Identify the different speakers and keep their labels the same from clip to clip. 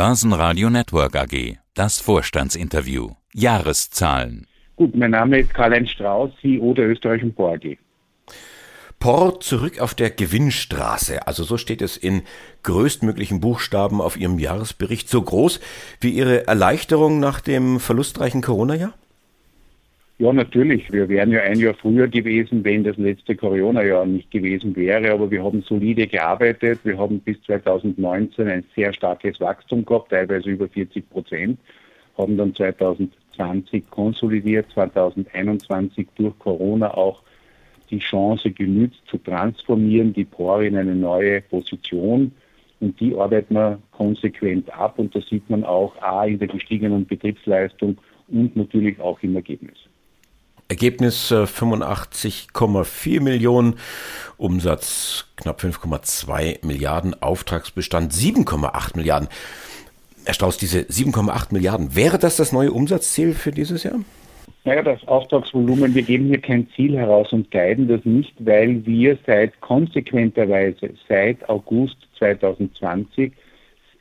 Speaker 1: Börsenradio Network AG. Das Vorstandsinterview. Jahreszahlen.
Speaker 2: Gut, mein Name ist Karl-Heinz Strauß, CEO der österreichischen POR AG.
Speaker 3: POR zurück auf der Gewinnstraße. Also so steht es in größtmöglichen Buchstaben auf Ihrem Jahresbericht. So groß wie Ihre Erleichterung nach dem verlustreichen Corona-Jahr?
Speaker 2: Ja, natürlich. Wir wären ja ein Jahr früher gewesen, wenn das letzte Corona-Jahr nicht gewesen wäre. Aber wir haben solide gearbeitet. Wir haben bis 2019 ein sehr starkes Wachstum gehabt, teilweise über 40 Prozent. Haben dann 2020 konsolidiert, 2021 durch Corona auch die Chance genützt zu transformieren, die POR in eine neue Position. Und die arbeiten wir konsequent ab. Und das sieht man auch A in der gestiegenen Betriebsleistung und natürlich auch im Ergebnis.
Speaker 3: Ergebnis 85,4 äh, Millionen, Umsatz knapp 5,2 Milliarden, Auftragsbestand 7,8 Milliarden. Herr Strauß, diese 7,8 Milliarden, wäre das das neue Umsatzziel für dieses Jahr?
Speaker 2: Naja, das Auftragsvolumen, wir geben hier kein Ziel heraus und guiden das nicht, weil wir seit konsequenterweise seit August 2020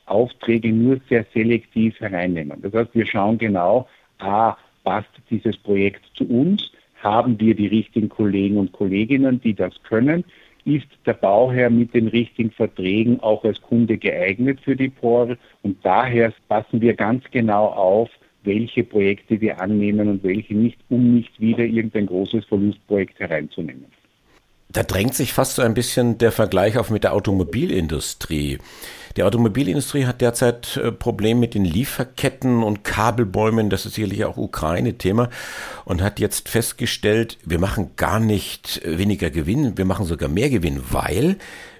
Speaker 2: Aufträge nur sehr selektiv hereinnehmen. Das heißt, wir schauen genau, a, passt dieses Projekt zu uns? Haben wir die richtigen Kollegen und Kolleginnen, die das können? Ist der Bauherr mit den richtigen Verträgen auch als Kunde geeignet für die POR? Und daher passen wir ganz genau auf, welche Projekte wir annehmen und welche nicht, um nicht wieder irgendein großes Verlustprojekt hereinzunehmen.
Speaker 3: Da drängt sich fast so ein bisschen der Vergleich auf mit der Automobilindustrie. Die Automobilindustrie hat derzeit äh, Probleme mit den Lieferketten und Kabelbäumen. Das ist sicherlich auch Ukraine-Thema und hat jetzt festgestellt, wir machen gar nicht weniger Gewinn, wir machen sogar mehr Gewinn, weil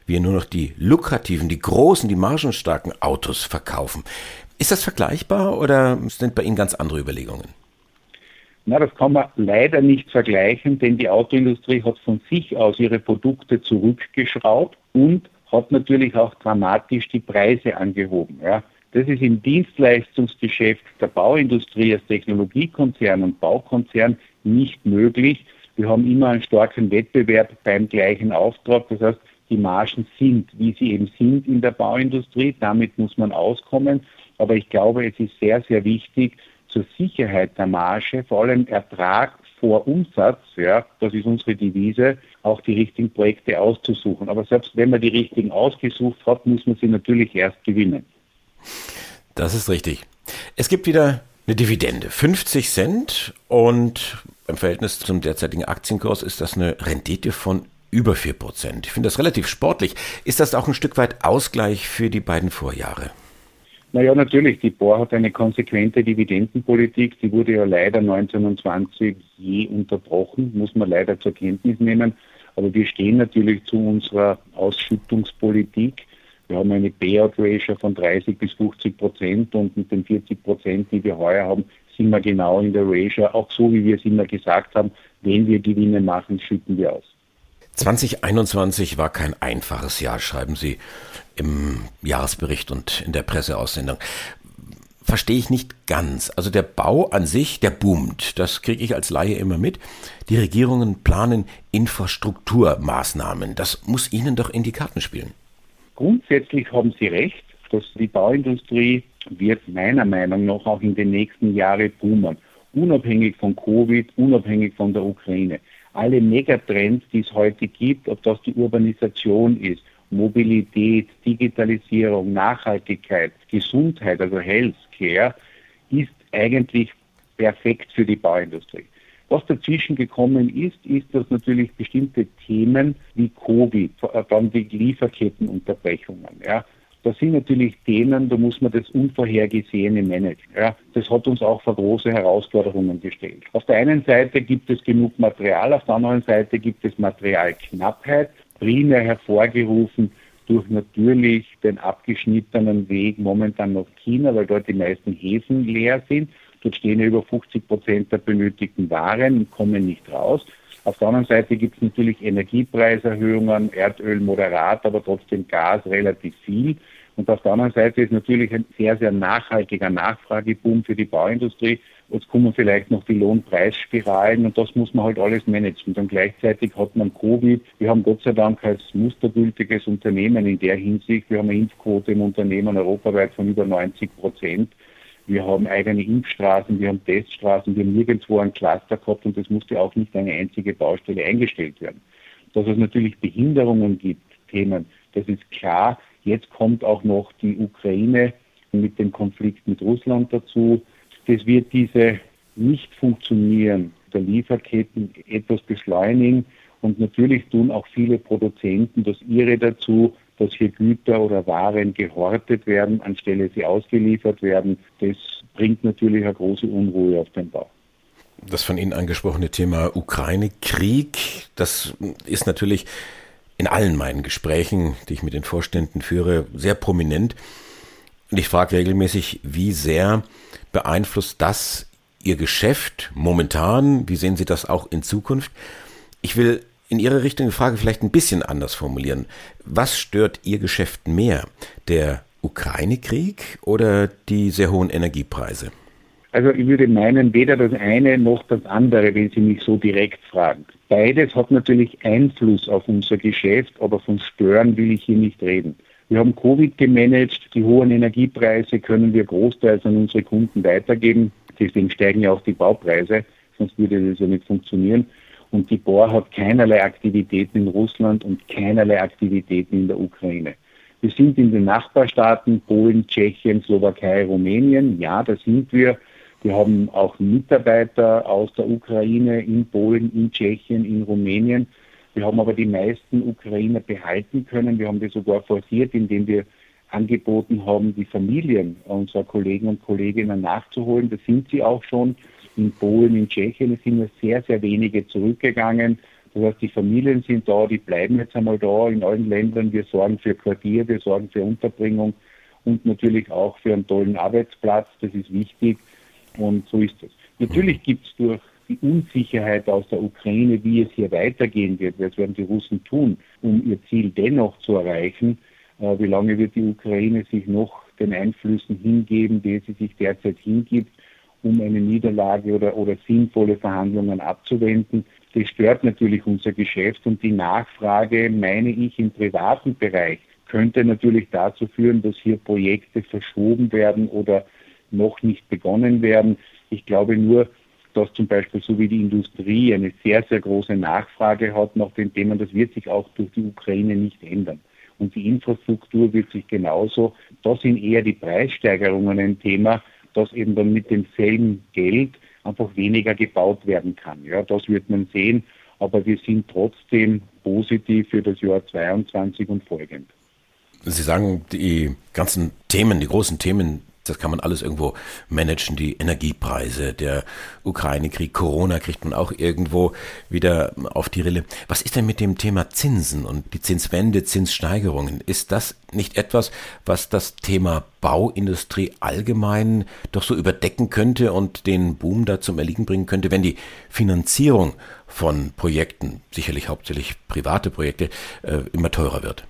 Speaker 3: wir nur noch die lukrativen, die großen, die margenstarken Autos verkaufen. Ist das vergleichbar oder sind bei Ihnen ganz andere Überlegungen?
Speaker 2: Na, das kann man leider nicht vergleichen, denn die Autoindustrie hat von sich aus ihre Produkte zurückgeschraubt und hat natürlich auch dramatisch die Preise angehoben. Ja. Das ist im Dienstleistungsgeschäft der Bauindustrie als Technologiekonzern und Baukonzern nicht möglich. Wir haben immer einen starken Wettbewerb beim gleichen Auftrag. Das heißt, die Margen sind, wie sie eben sind in der Bauindustrie. Damit muss man auskommen. Aber ich glaube, es ist sehr, sehr wichtig, zur Sicherheit der Marge, vor allem Ertrag vor Umsatz, ja, das ist unsere Devise, auch die richtigen Projekte auszusuchen. Aber selbst wenn man die richtigen ausgesucht hat, muss man sie natürlich erst gewinnen.
Speaker 3: Das ist richtig. Es gibt wieder eine Dividende, 50 Cent und im Verhältnis zum derzeitigen Aktienkurs ist das eine Rendite von über 4 Prozent. Ich finde das relativ sportlich. Ist das auch ein Stück weit Ausgleich für die beiden Vorjahre?
Speaker 2: Naja, natürlich. Die BOR hat eine konsequente Dividendenpolitik. Die wurde ja leider 1920 je unterbrochen, muss man leider zur Kenntnis nehmen. Aber wir stehen natürlich zu unserer Ausschüttungspolitik. Wir haben eine Payout-Ratio von 30 bis 50 Prozent und mit den 40 Prozent, die wir heuer haben, sind wir genau in der Ratio. Auch so, wie wir es immer gesagt haben, wenn wir Gewinne machen, schütten wir aus.
Speaker 3: 2021 war kein einfaches Jahr, schreiben Sie im Jahresbericht und in der Presseaussendung. Verstehe ich nicht ganz. Also der Bau an sich, der boomt. Das kriege ich als Laie immer mit. Die Regierungen planen Infrastrukturmaßnahmen. Das muss Ihnen doch in die Karten spielen.
Speaker 2: Grundsätzlich haben Sie recht, dass die Bauindustrie wird meiner Meinung nach auch in den nächsten Jahren boomen. Unabhängig von Covid, unabhängig von der Ukraine alle Megatrends, die es heute gibt, ob das die Urbanisation ist, Mobilität, Digitalisierung, Nachhaltigkeit, Gesundheit, also Healthcare, ist eigentlich perfekt für die Bauindustrie. Was dazwischen gekommen ist, ist, dass natürlich bestimmte Themen wie Covid, dann die Lieferkettenunterbrechungen, ja, das sind natürlich Themen, da muss man das Unvorhergesehene managen. Ja, das hat uns auch vor große Herausforderungen gestellt. Auf der einen Seite gibt es genug Material, auf der anderen Seite gibt es Materialknappheit, primär hervorgerufen durch natürlich den abgeschnittenen Weg momentan nach China, weil dort die meisten Häfen leer sind. Dort stehen ja über 50 Prozent der benötigten Waren und kommen nicht raus. Auf der anderen Seite gibt es natürlich Energiepreiserhöhungen, Erdöl moderat, aber trotzdem Gas relativ viel. Und auf der anderen Seite ist natürlich ein sehr, sehr nachhaltiger Nachfrageboom für die Bauindustrie. Jetzt kommen vielleicht noch die Lohnpreisspiralen und das muss man halt alles managen. Und gleichzeitig hat man Covid. Wir haben Gott sei Dank als mustergültiges Unternehmen in der Hinsicht, wir haben eine Impfquote im Unternehmen europaweit von über 90 Prozent. Wir haben eigene Impfstraßen, wir haben Teststraßen, wir haben nirgendwo ein Cluster gehabt und es musste auch nicht eine einzige Baustelle eingestellt werden. Dass es natürlich Behinderungen gibt, Themen, das ist klar. Jetzt kommt auch noch die Ukraine mit dem Konflikt mit Russland dazu. Das wird diese nicht funktionieren der Lieferketten etwas beschleunigen. Und natürlich tun auch viele Produzenten das ihre dazu, dass hier Güter oder Waren gehortet werden, anstelle sie ausgeliefert werden. Das bringt natürlich eine große Unruhe auf den Bau.
Speaker 3: Das von Ihnen angesprochene Thema Ukraine-Krieg, das ist natürlich in allen meinen Gesprächen, die ich mit den Vorständen führe, sehr prominent. Und ich frage regelmäßig, wie sehr beeinflusst das Ihr Geschäft momentan? Wie sehen Sie das auch in Zukunft? Ich will in Ihre Richtung die Frage vielleicht ein bisschen anders formulieren. Was stört Ihr Geschäft mehr? Der Ukraine-Krieg oder die sehr hohen Energiepreise?
Speaker 2: Also ich würde meinen, weder das eine noch das andere, wenn Sie mich so direkt fragen. Beides hat natürlich Einfluss auf unser Geschäft, aber von Stören will ich hier nicht reden. Wir haben Covid gemanagt, die hohen Energiepreise können wir großteils an unsere Kunden weitergeben. Deswegen steigen ja auch die Baupreise, sonst würde das ja nicht funktionieren. Und die Bohr hat keinerlei Aktivitäten in Russland und keinerlei Aktivitäten in der Ukraine. Wir sind in den Nachbarstaaten Polen, Tschechien, Slowakei, Rumänien. Ja, da sind wir. Wir haben auch Mitarbeiter aus der Ukraine in Polen, in Tschechien, in Rumänien. Wir haben aber die meisten Ukrainer behalten können. Wir haben das sogar forciert, indem wir angeboten haben, die Familien unserer Kollegen und Kolleginnen nachzuholen. Das sind sie auch schon in Polen, in Tschechien. Es sind nur sehr, sehr wenige zurückgegangen. Das heißt, die Familien sind da, die bleiben jetzt einmal da in allen Ländern. Wir sorgen für Quartier, wir sorgen für Unterbringung und natürlich auch für einen tollen Arbeitsplatz. Das ist wichtig und so ist es. Natürlich gibt es durch die Unsicherheit aus der Ukraine, wie es hier weitergehen wird, was werden die Russen tun, um ihr Ziel dennoch zu erreichen, äh, wie lange wird die Ukraine sich noch den Einflüssen hingeben, die sie sich derzeit hingibt, um eine Niederlage oder, oder sinnvolle Verhandlungen abzuwenden. Das stört natürlich unser Geschäft und die Nachfrage, meine ich, im privaten Bereich könnte natürlich dazu führen, dass hier Projekte verschoben werden oder noch nicht begonnen werden. Ich glaube nur, dass zum Beispiel so wie die Industrie eine sehr, sehr große Nachfrage hat nach den Themen, das wird sich auch durch die Ukraine nicht ändern. Und die Infrastruktur wird sich genauso, da sind eher die Preissteigerungen ein Thema, dass eben dann mit demselben Geld einfach weniger gebaut werden kann. Ja, das wird man sehen, aber wir sind trotzdem positiv für das Jahr 22 und folgend.
Speaker 3: Sie sagen, die ganzen Themen, die großen Themen das kann man alles irgendwo managen, die Energiepreise, der Ukraine-Krieg, Corona kriegt man auch irgendwo wieder auf die Rille. Was ist denn mit dem Thema Zinsen und die Zinswende, Zinssteigerungen? Ist das nicht etwas, was das Thema Bauindustrie allgemein doch so überdecken könnte und den Boom da zum Erliegen bringen könnte, wenn die Finanzierung von Projekten, sicherlich hauptsächlich private Projekte, äh, immer teurer wird?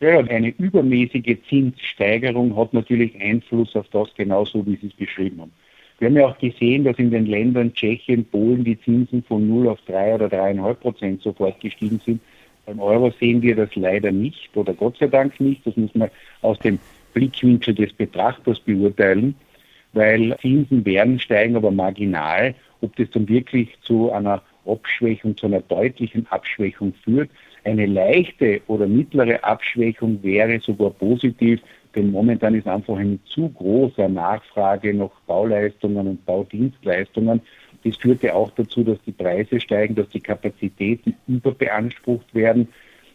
Speaker 2: Ja, eine übermäßige Zinssteigerung hat natürlich Einfluss auf das genauso, wie Sie es beschrieben haben. Wir haben ja auch gesehen, dass in den Ländern Tschechien, Polen die Zinsen von 0 auf 3 oder 3,5 Prozent sofort gestiegen sind. Beim Euro sehen wir das leider nicht oder Gott sei Dank nicht. Das muss man aus dem Blickwinkel des Betrachters beurteilen, weil Zinsen werden steigen, aber marginal. Ob das dann wirklich zu einer Abschwächung, zu einer deutlichen Abschwächung führt, eine leichte oder mittlere Abschwächung wäre sogar positiv, denn momentan ist einfach eine zu große Nachfrage nach Bauleistungen und Baudienstleistungen. Das führt ja auch dazu, dass die Preise steigen, dass die Kapazitäten überbeansprucht werden.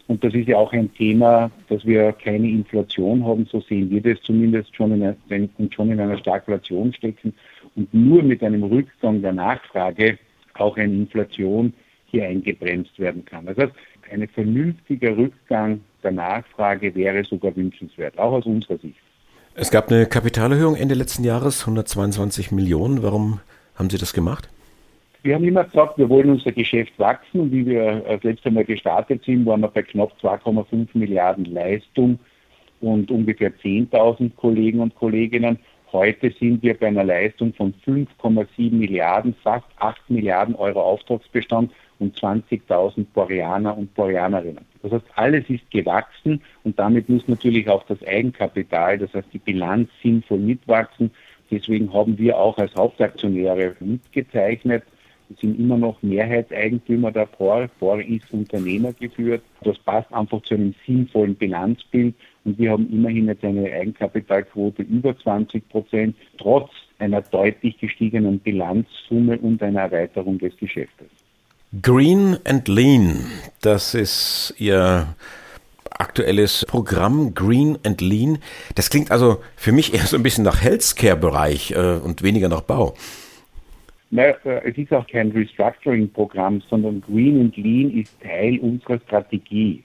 Speaker 2: Und das ist ja auch ein Thema, dass wir keine Inflation haben, so sehen wir das zumindest schon in, einer, schon in einer Stagflation stecken und nur mit einem Rückgang der Nachfrage auch eine Inflation hier eingebremst werden kann. Das heißt, ein vernünftiger Rückgang der Nachfrage wäre sogar wünschenswert, auch aus unserer Sicht.
Speaker 3: Es gab eine Kapitalerhöhung Ende letzten Jahres, 122 Millionen. Warum haben Sie das gemacht?
Speaker 2: Wir haben immer gesagt, wir wollen unser Geschäft wachsen und wie wir das letzte Mal gestartet sind, waren wir bei knapp 2,5 Milliarden Leistung und ungefähr 10.000 Kollegen und Kolleginnen. Heute sind wir bei einer Leistung von 5,7 Milliarden, fast 8 Milliarden Euro Auftragsbestand und 20.000 Boreaner und Boreanerinnen. Das heißt, alles ist gewachsen und damit muss natürlich auch das Eigenkapital, das heißt die Bilanz sinnvoll mitwachsen. Deswegen haben wir auch als Hauptaktionäre mitgezeichnet. Wir sind immer noch Mehrheitseigentümer der POR. POR ist Unternehmer geführt. Das passt einfach zu einem sinnvollen Bilanzbild. Und wir haben immerhin jetzt eine Eigenkapitalquote über 20 Prozent, trotz einer deutlich gestiegenen Bilanzsumme und einer Erweiterung des Geschäftes.
Speaker 3: Green and Lean, das ist Ihr aktuelles Programm Green and Lean. Das klingt also für mich eher so ein bisschen nach Healthcare-Bereich äh, und weniger nach Bau.
Speaker 2: Äh, es ist auch kein Restructuring-Programm, sondern Green and Lean ist Teil unserer Strategie.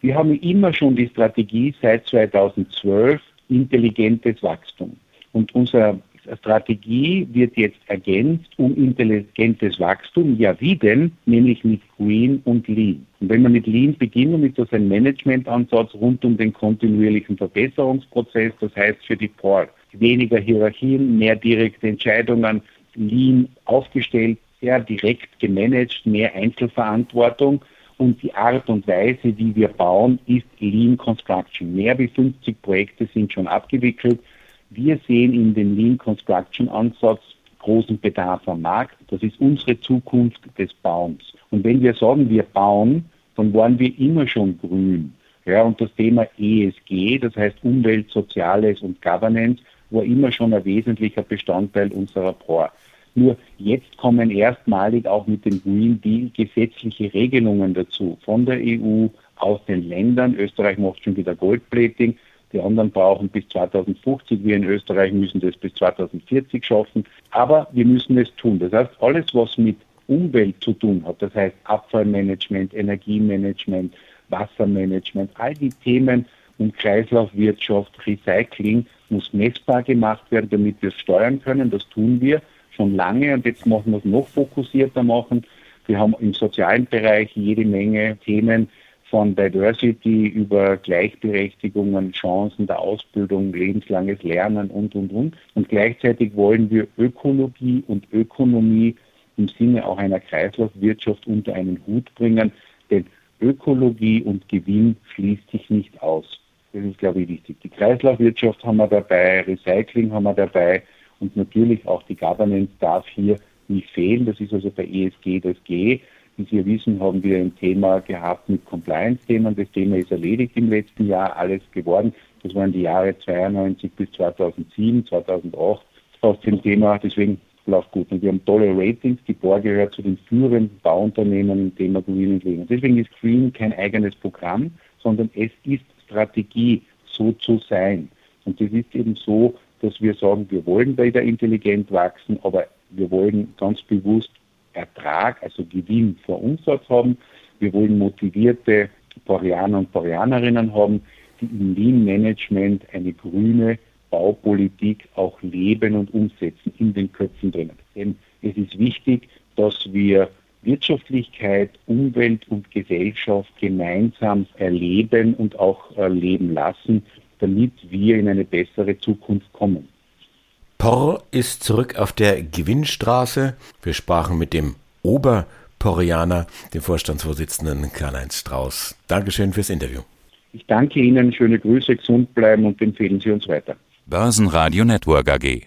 Speaker 2: Wir haben immer schon die Strategie seit 2012 intelligentes Wachstum. Und unser Strategie wird jetzt ergänzt um intelligentes Wachstum. Ja, wie denn? Nämlich mit Green und Lean. Und wenn wir mit Lean beginnen, ist das ein Managementansatz rund um den kontinuierlichen Verbesserungsprozess. Das heißt für die Port weniger Hierarchien, mehr direkte Entscheidungen, Lean aufgestellt, sehr direkt gemanagt, mehr Einzelverantwortung. Und die Art und Weise, wie wir bauen, ist Lean Construction. Mehr wie 50 Projekte sind schon abgewickelt. Wir sehen in dem Lean Construction Ansatz großen Bedarf am Markt. Das ist unsere Zukunft des Bauens. Und wenn wir sagen, wir bauen, dann waren wir immer schon grün. Ja, und das Thema ESG, das heißt Umwelt, Soziales und Governance, war immer schon ein wesentlicher Bestandteil unserer POR. Nur jetzt kommen erstmalig auch mit dem Green Deal gesetzliche Regelungen dazu von der EU, aus den Ländern. Österreich macht schon wieder Goldplating. Die anderen brauchen bis 2050. Wir in Österreich müssen das bis 2040 schaffen. Aber wir müssen es tun. Das heißt, alles, was mit Umwelt zu tun hat, das heißt Abfallmanagement, Energiemanagement, Wassermanagement, all die Themen und Kreislaufwirtschaft, Recycling muss messbar gemacht werden, damit wir es steuern können. Das tun wir schon lange und jetzt machen wir es noch fokussierter machen. Wir haben im sozialen Bereich jede Menge Themen, von Diversity über Gleichberechtigungen, Chancen der Ausbildung, lebenslanges Lernen und, und, und. Und gleichzeitig wollen wir Ökologie und Ökonomie im Sinne auch einer Kreislaufwirtschaft unter einen Hut bringen, denn Ökologie und Gewinn schließt sich nicht aus. Das ist, glaube ich, wichtig. Die Kreislaufwirtschaft haben wir dabei, Recycling haben wir dabei und natürlich auch die Governance darf hier nicht fehlen. Das ist also bei ESG das G. Wie Sie wissen, haben wir ein Thema gehabt mit Compliance-Themen. Das Thema ist erledigt im letzten Jahr, alles geworden. Das waren die Jahre 92 bis 2007, 2008 aus dem Thema. Deswegen läuft gut. Und wir haben tolle Ratings. Die BOR gehört zu den führenden Bauunternehmen im Thema Green und Lean. Deswegen ist Green kein eigenes Programm, sondern es ist Strategie, so zu sein. Und das ist eben so, dass wir sagen, wir wollen bei intelligent wachsen, aber wir wollen ganz bewusst Ertrag, also Gewinn vor Umsatz haben. Wir wollen motivierte Boreaner und Boreanerinnen haben, die im Lean-Management eine grüne Baupolitik auch leben und umsetzen in den Köpfen drinnen. Denn es ist wichtig, dass wir Wirtschaftlichkeit, Umwelt und Gesellschaft gemeinsam erleben und auch erleben lassen, damit wir in eine bessere Zukunft kommen.
Speaker 3: Porr ist zurück auf der Gewinnstraße. Wir sprachen mit dem Oberporrianer, dem Vorstandsvorsitzenden Karl-Heinz Strauß. Dankeschön fürs Interview.
Speaker 2: Ich danke Ihnen, schöne Grüße, gesund bleiben und empfehlen Sie uns weiter.
Speaker 1: Börsenradio Network AG.